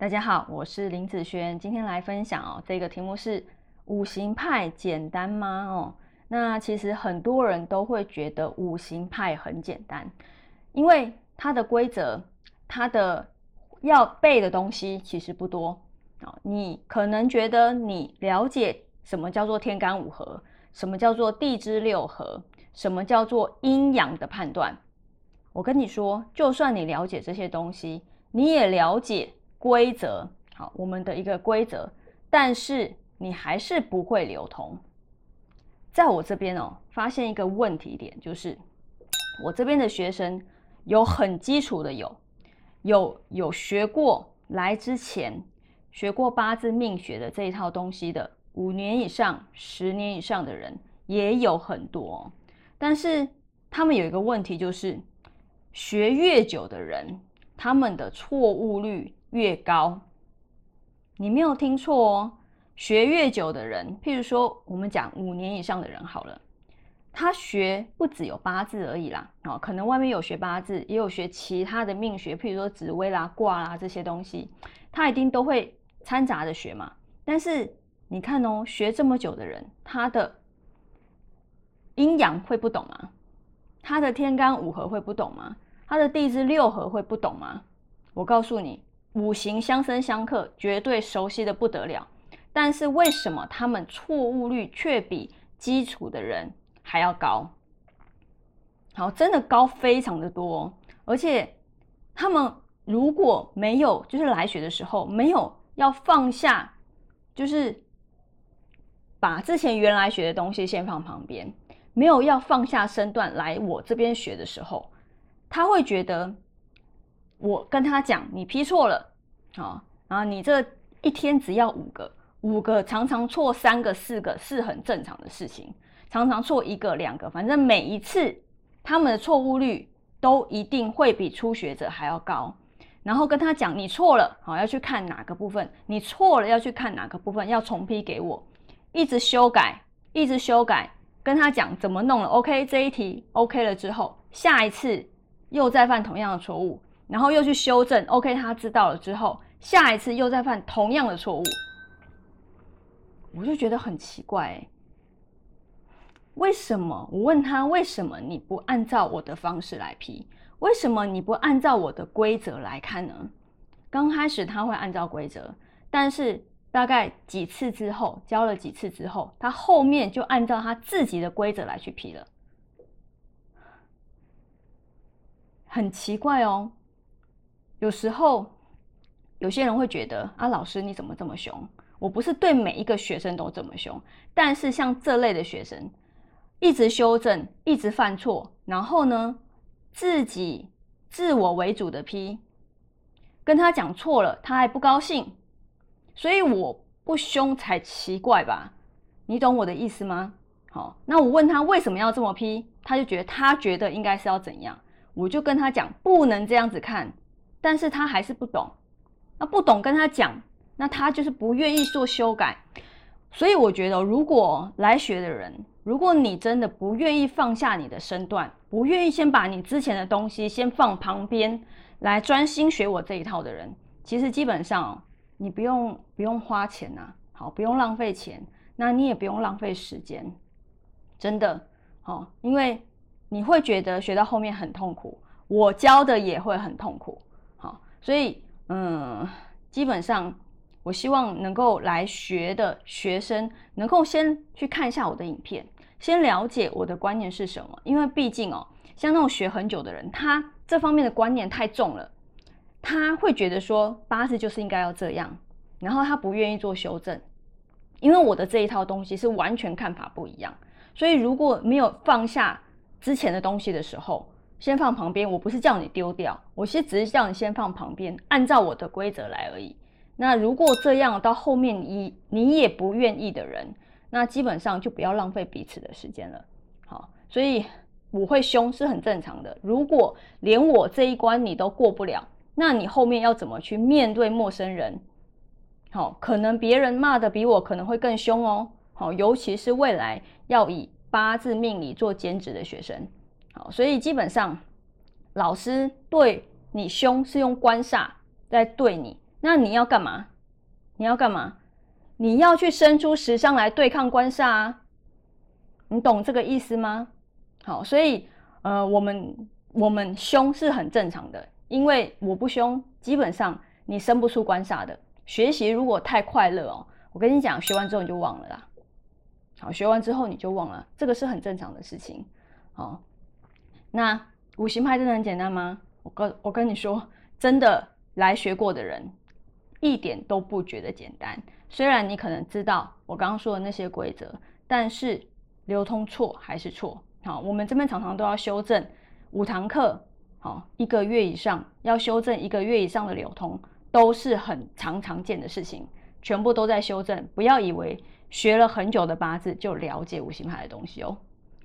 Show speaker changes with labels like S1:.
S1: 大家好，我是林子轩，今天来分享哦，这个题目是五行派简单吗？哦，那其实很多人都会觉得五行派很简单，因为它的规则，它的要背的东西其实不多啊。你可能觉得你了解什么叫做天干五合，什么叫做地支六合，什么叫做阴阳的判断。我跟你说，就算你了解这些东西，你也了解。规则好，我们的一个规则，但是你还是不会流通。在我这边哦，发现一个问题点，就是我这边的学生有很基础的，有有有学过来之前学过八字命学的这一套东西的，五年以上、十年以上的人也有很多，但是他们有一个问题，就是学越久的人，他们的错误率。越高，你没有听错哦。学越久的人，譬如说我们讲五年以上的人好了，他学不只有八字而已啦，哦，可能外面有学八字，也有学其他的命学，譬如说紫微啦、卦啦这些东西，他一定都会掺杂着学嘛。但是你看哦，学这么久的人，他的阴阳会不懂吗？他的天干五合会不懂吗？他的地支六合会不懂吗？我告诉你。五行相生相克，绝对熟悉的不得了。但是为什么他们错误率却比基础的人还要高？好，真的高非常的多。而且他们如果没有，就是来学的时候没有要放下，就是把之前原来学的东西先放旁边，没有要放下身段来我这边学的时候，他会觉得。我跟他讲，你批错了，啊，然后你这一天只要五个，五个常常错三个、四个是很正常的事情，常常错一个、两个，反正每一次他们的错误率都一定会比初学者还要高。然后跟他讲，你错了，好要去看哪个部分，你错了要去看哪个部分，要重批给我，一直修改，一直修改，跟他讲怎么弄了，OK，这一题 OK 了之后，下一次又再犯同样的错误。然后又去修正，OK，他知道了之后，下一次又再犯同样的错误，我就觉得很奇怪，为什么？我问他为什么你不按照我的方式来批？为什么你不按照我的规则来看呢？刚开始他会按照规则，但是大概几次之后，教了几次之后，他后面就按照他自己的规则来去批了，很奇怪哦。有时候，有些人会觉得啊，老师你怎么这么凶？我不是对每一个学生都这么凶，但是像这类的学生，一直修正，一直犯错，然后呢，自己自我为主的批，跟他讲错了，他还不高兴，所以我不凶才奇怪吧？你懂我的意思吗？好，那我问他为什么要这么批，他就觉得他觉得应该是要怎样，我就跟他讲不能这样子看。但是他还是不懂，那不懂跟他讲，那他就是不愿意做修改。所以我觉得，如果来学的人，如果你真的不愿意放下你的身段，不愿意先把你之前的东西先放旁边，来专心学我这一套的人，其实基本上你不用不用花钱呐，好，不用浪费钱，那你也不用浪费时间，真的，好，因为你会觉得学到后面很痛苦，我教的也会很痛苦。好所以，嗯，基本上，我希望能够来学的学生，能够先去看一下我的影片，先了解我的观念是什么。因为毕竟哦，像那种学很久的人，他这方面的观念太重了，他会觉得说八字就是应该要这样，然后他不愿意做修正。因为我的这一套东西是完全看法不一样，所以如果没有放下之前的东西的时候，先放旁边，我不是叫你丢掉，我先只是叫你先放旁边，按照我的规则来而已。那如果这样到后面你你也不愿意的人，那基本上就不要浪费彼此的时间了。好，所以我会凶是很正常的。如果连我这一关你都过不了，那你后面要怎么去面对陌生人？好，可能别人骂的比我可能会更凶哦。好，尤其是未来要以八字命理做兼职的学生。所以基本上，老师对你凶是用官煞在对你，那你要干嘛？你要干嘛？你要去生出食伤来对抗官煞啊！你懂这个意思吗？好，所以呃，我们我们凶是很正常的，因为我不凶，基本上你生不出官煞的。学习如果太快乐哦，我跟你讲，学完之后你就忘了啦。好，学完之后你就忘了，这个是很正常的事情。好，那五行派真的很简单吗？我跟我跟你说，真的来学过的人一点都不觉得简单。虽然你可能知道我刚刚说的那些规则，但是流通错还是错。好，我们这边常常都要修正五堂课，好，一个月以上要修正一个月以上的流通，都是很常常见的事情，全部都在修正。不要以为学了很久的八字就了解五行牌的东西哦。